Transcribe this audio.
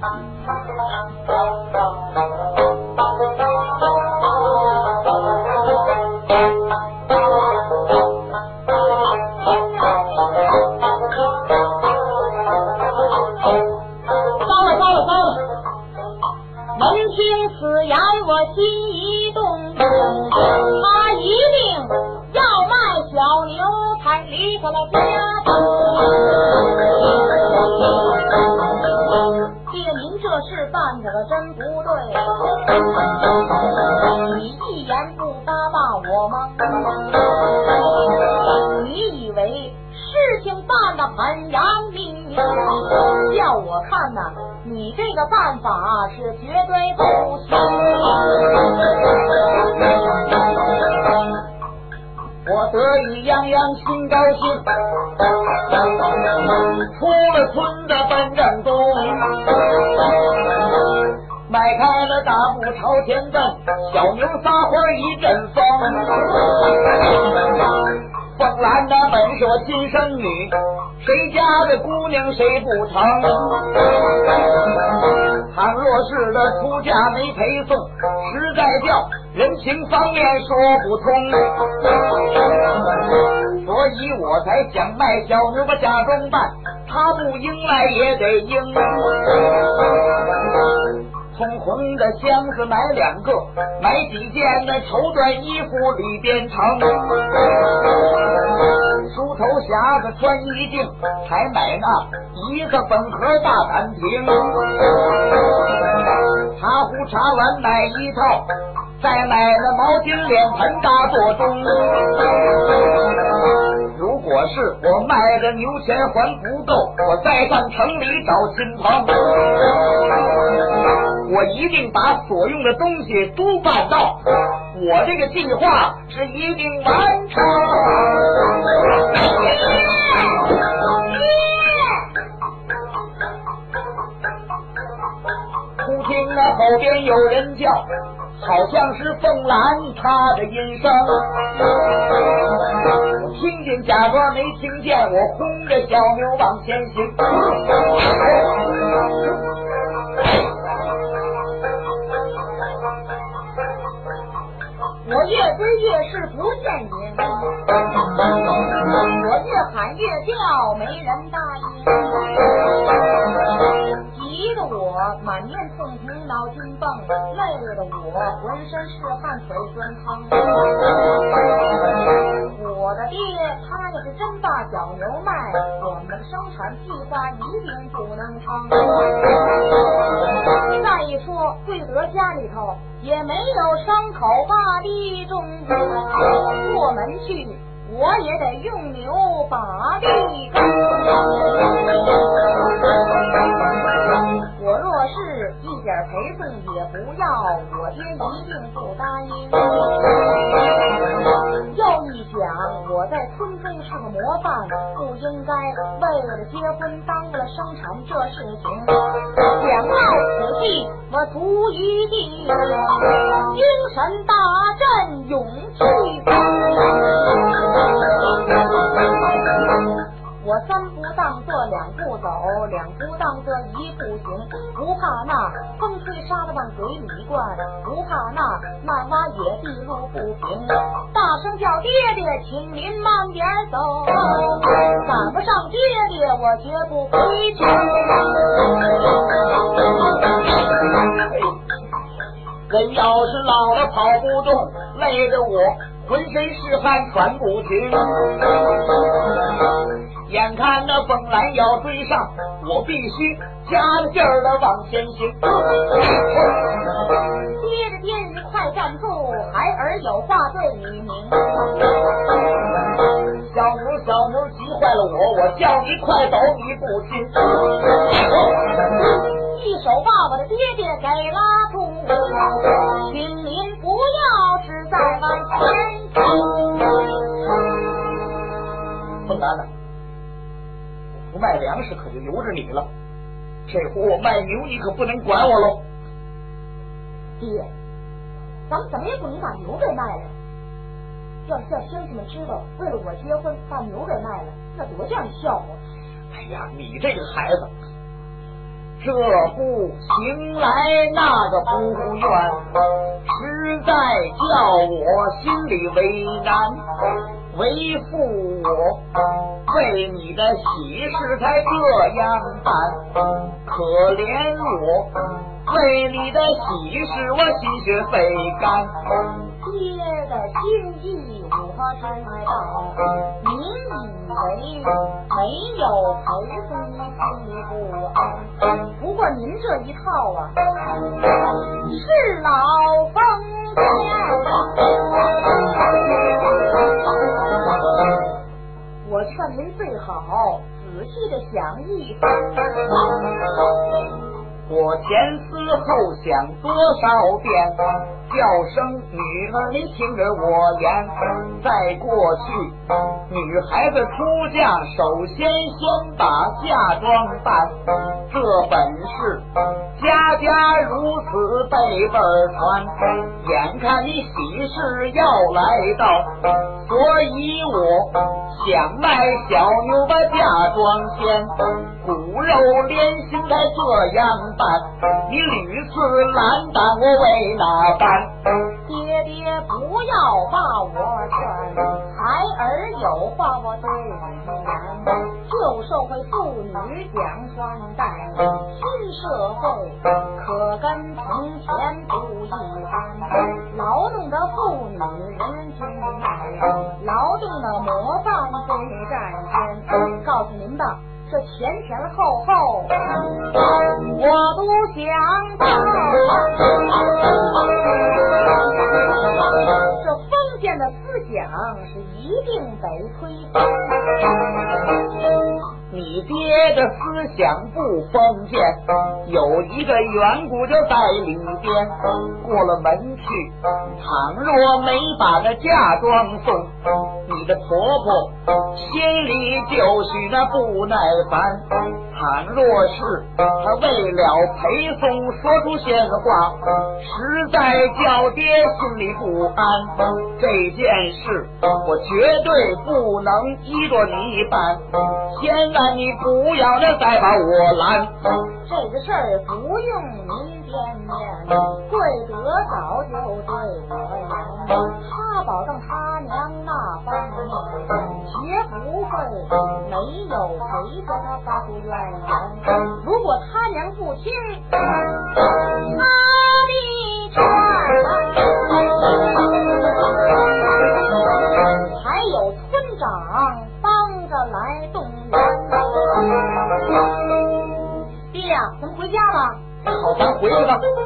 糟了糟了糟了。门听此言我心一动。他一定要卖小牛才离开了家。你一言不搭骂我吗？你以为事情办的很扬名？叫我看呐，你这个办法是绝对不行。我得意洋洋心高兴，出了村子奔正东。大步朝前奔，小牛撒欢一阵风。凤兰她本是我亲生女，谁家的姑娘谁不成？倘若是她出嫁没陪送，实在叫人情方面说不通。所以我才想卖小牛，把假装办，他不应来也得应。从红的箱子买两个，买几件那绸缎衣服里边藏。梳头匣子穿衣镜，还买那。一个粉盒大餐厅，茶壶茶碗买一套，再买那毛巾脸盆大座钟。我是我卖的牛钱还不够，我再上城里找亲朋，我一定把所用的东西都办到，我这个计划是一定完成。后边有人叫，好像是凤兰她的音声。我听见假装没听见，我轰着小牛往前行。我越追越是不见影，我越喊越叫，没人红，脑筋蹦；累的我浑身是汗，腿酸疼。我的爹，他要是真把小牛卖，我们的生产计划一定不能成。再一说，贵德家里头也没有牲口把地种，过门去我也得用牛把地耕。我若是点陪送也不要，我爹一定不答应。又一想，我在村中是个模范，不应该为了结婚耽误了生产这事情。想到此地，我足一定精神大振，勇气我三步当做两步走，两步当做一步行，不怕那风吹沙子往嘴里灌，不怕那漫挖野地路不平。大声叫爹爹，请您慢点走，赶不上爹爹，我绝不回去。人要是老了跑不动，累得我浑身是汗喘不停。眼看那凤兰要追上，我必须加了劲儿的往前行。爹着爹，你快站住！孩儿有话对你明。小牛小牛急坏了我，我叫你快走，你不听。一手把我的爹爹给拉住，不卖粮食可就由着你了，这回我卖牛，你可不能管我喽。爹，咱们怎么也不能把牛给卖了。要是叫乡亲们知道，为了我结婚把牛给卖了，那多叫人笑话。哎呀，你这个孩子，这不行来那个不愿，实在叫我心里为难。为父我为你的喜事才这样办，可怜我为你的喜事我心血费干。爹的心意我知道，您以为没有陪送心不安。不过您这一套啊，是老方谁最好仔细的想一番。我前思后想多少遍，叫声女儿，听着我言。在过去，女孩子出嫁，首先先把嫁妆。办，这本是家家如此辈辈传。眼看你喜事要来到，所以我想卖小牛把嫁妆。先，骨肉连心才这样办。你屡次拦挡我为哪般？爹爹不要把我劝，孩儿有话我对你言。旧社会妇女讲穿戴，新社会可跟从前不一般。劳动的妇女人均爱，劳动的模范最占先。告诉您吧。这前前后后，我都想到。想是一定得推翻。你爹的思想不封建，有一个远古就在里边。过了门去，倘若没把那嫁妆送，你的婆婆心里就许那不耐烦。倘若是她为了陪送说出闲话，实在叫爹心里不安。这件事我绝对不能依着你办，千万你不要那再把我拦。这个事儿不用您掂面，贵德早就对我言，他保证他娘那方面绝不会没有陪着他发出怨言。如果他娘不听吧。